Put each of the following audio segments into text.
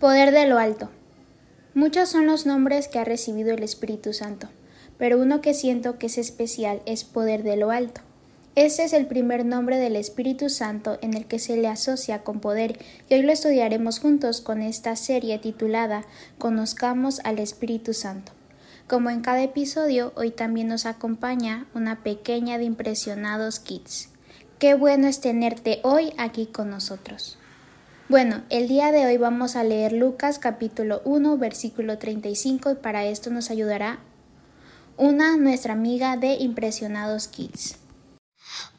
Poder de lo alto. Muchos son los nombres que ha recibido el Espíritu Santo, pero uno que siento que es especial es poder de lo alto. Este es el primer nombre del Espíritu Santo en el que se le asocia con poder y hoy lo estudiaremos juntos con esta serie titulada Conozcamos al Espíritu Santo. Como en cada episodio, hoy también nos acompaña una pequeña de impresionados kids. Qué bueno es tenerte hoy aquí con nosotros. Bueno, el día de hoy vamos a leer Lucas capítulo 1 versículo 35 y para esto nos ayudará una nuestra amiga de Impresionados Kids.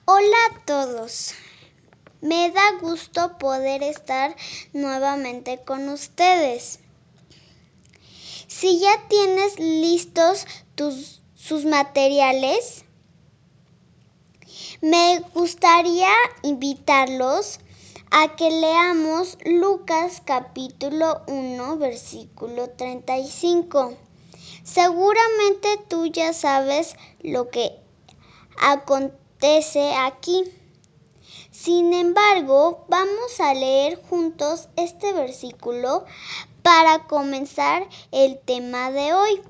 Hola a todos. Me da gusto poder estar nuevamente con ustedes. Si ya tienes listos tus, sus materiales, me gustaría invitarlos a que leamos Lucas capítulo 1 versículo 35. Seguramente tú ya sabes lo que acontece aquí. Sin embargo, vamos a leer juntos este versículo para comenzar el tema de hoy.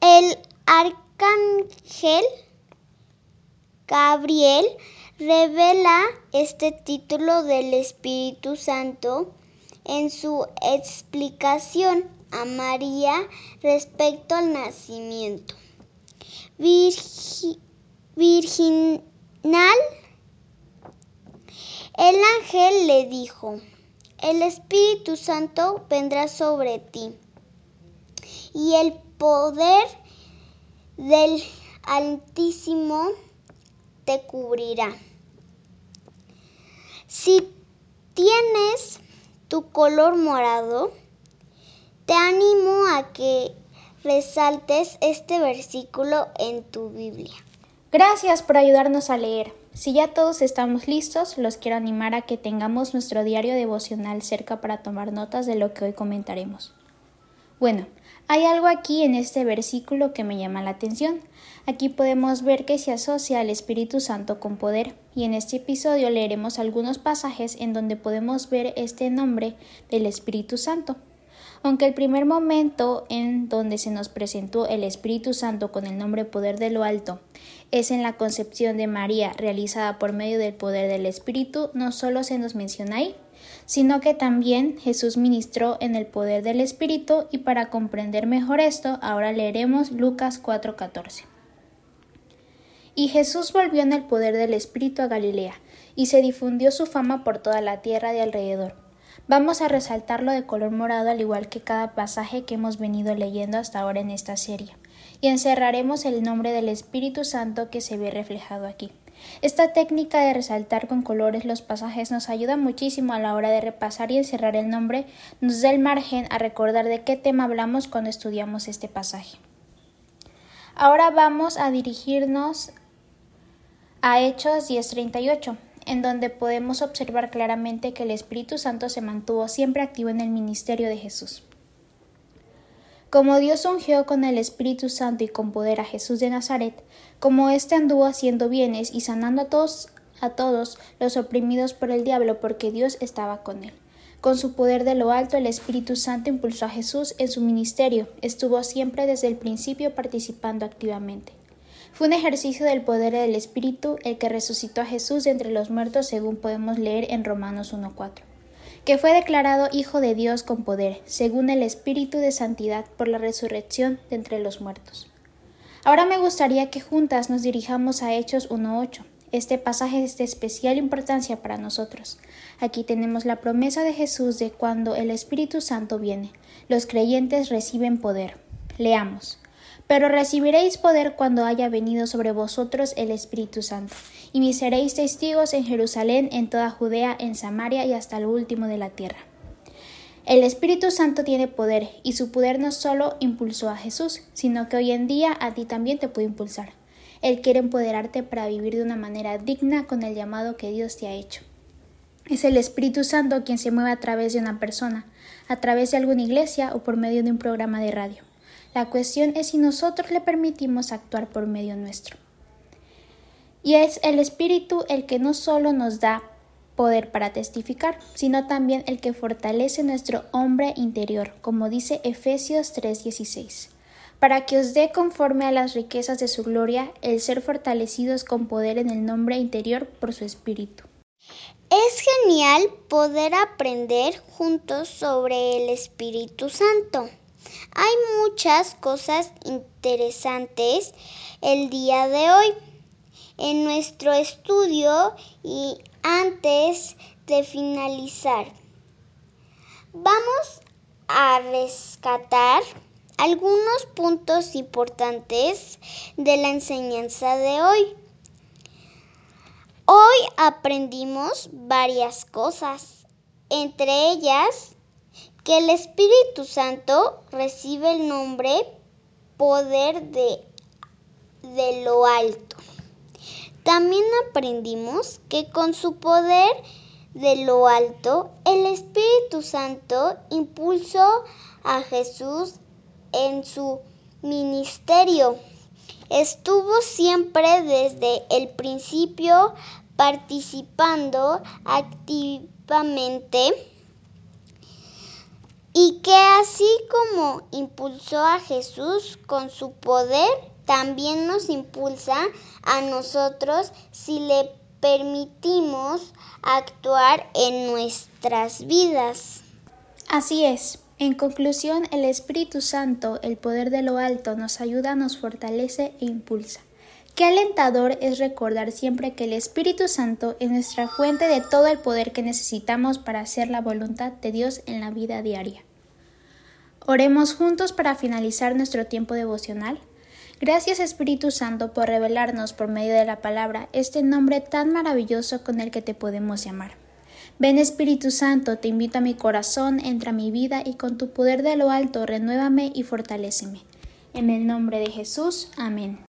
El arcángel Gabriel revela este título del Espíritu Santo en su explicación a María respecto al nacimiento. virginal, el ángel le dijo, el Espíritu Santo vendrá sobre ti y el poder del Altísimo te cubrirá. Si tienes tu color morado, te animo a que resaltes este versículo en tu Biblia. Gracias por ayudarnos a leer. Si ya todos estamos listos, los quiero animar a que tengamos nuestro diario devocional cerca para tomar notas de lo que hoy comentaremos. Bueno, hay algo aquí en este versículo que me llama la atención. Aquí podemos ver que se asocia al Espíritu Santo con poder, y en este episodio leeremos algunos pasajes en donde podemos ver este nombre del Espíritu Santo. Aunque el primer momento en donde se nos presentó el Espíritu Santo con el nombre poder de lo alto es en la concepción de María realizada por medio del poder del Espíritu, no solo se nos menciona ahí, sino que también Jesús ministró en el poder del Espíritu y para comprender mejor esto, ahora leeremos Lucas 4:14. Y Jesús volvió en el poder del Espíritu a Galilea, y se difundió su fama por toda la tierra de alrededor. Vamos a resaltarlo de color morado al igual que cada pasaje que hemos venido leyendo hasta ahora en esta serie, y encerraremos el nombre del Espíritu Santo que se ve reflejado aquí. Esta técnica de resaltar con colores los pasajes nos ayuda muchísimo a la hora de repasar y encerrar el nombre, nos da el margen a recordar de qué tema hablamos cuando estudiamos este pasaje. Ahora vamos a dirigirnos a Hechos 10:38, en donde podemos observar claramente que el Espíritu Santo se mantuvo siempre activo en el ministerio de Jesús. Como Dios ungió con el Espíritu Santo y con poder a Jesús de Nazaret, como éste anduvo haciendo bienes y sanando a todos, a todos los oprimidos por el diablo, porque Dios estaba con él. Con su poder de lo alto, el Espíritu Santo impulsó a Jesús en su ministerio, estuvo siempre desde el principio participando activamente. Fue un ejercicio del poder del Espíritu el que resucitó a Jesús de entre los muertos, según podemos leer en Romanos 1.4, que fue declarado Hijo de Dios con poder, según el Espíritu de Santidad, por la resurrección de entre los muertos. Ahora me gustaría que juntas nos dirijamos a Hechos 1.8. Este pasaje es de especial importancia para nosotros. Aquí tenemos la promesa de Jesús de cuando el Espíritu Santo viene, los creyentes reciben poder. Leamos. Pero recibiréis poder cuando haya venido sobre vosotros el Espíritu Santo, y me seréis testigos en Jerusalén, en toda Judea, en Samaria y hasta lo último de la tierra. El Espíritu Santo tiene poder, y su poder no solo impulsó a Jesús, sino que hoy en día a ti también te puede impulsar. Él quiere empoderarte para vivir de una manera digna con el llamado que Dios te ha hecho. Es el Espíritu Santo quien se mueve a través de una persona, a través de alguna iglesia o por medio de un programa de radio. La cuestión es si nosotros le permitimos actuar por medio nuestro. Y es el Espíritu el que no solo nos da poder para testificar, sino también el que fortalece nuestro hombre interior, como dice Efesios 3:16, para que os dé conforme a las riquezas de su gloria el ser fortalecidos con poder en el nombre interior por su Espíritu. Es genial poder aprender juntos sobre el Espíritu Santo. Hay muchas cosas interesantes el día de hoy en nuestro estudio y antes de finalizar, vamos a rescatar algunos puntos importantes de la enseñanza de hoy. Hoy aprendimos varias cosas, entre ellas que el Espíritu Santo recibe el nombre poder de, de lo alto. También aprendimos que con su poder de lo alto, el Espíritu Santo impulsó a Jesús en su ministerio. Estuvo siempre desde el principio participando activamente y que así como impulsó a Jesús con su poder, también nos impulsa a nosotros si le permitimos actuar en nuestras vidas. Así es. En conclusión, el Espíritu Santo, el poder de lo alto, nos ayuda, nos fortalece e impulsa. Qué alentador es recordar siempre que el Espíritu Santo es nuestra fuente de todo el poder que necesitamos para hacer la voluntad de Dios en la vida diaria. Oremos juntos para finalizar nuestro tiempo devocional. Gracias Espíritu Santo por revelarnos por medio de la palabra este nombre tan maravilloso con el que te podemos llamar. Ven Espíritu Santo, te invito a mi corazón, entra a mi vida y con tu poder de lo alto renuévame y fortaléceme. En el nombre de Jesús, amén.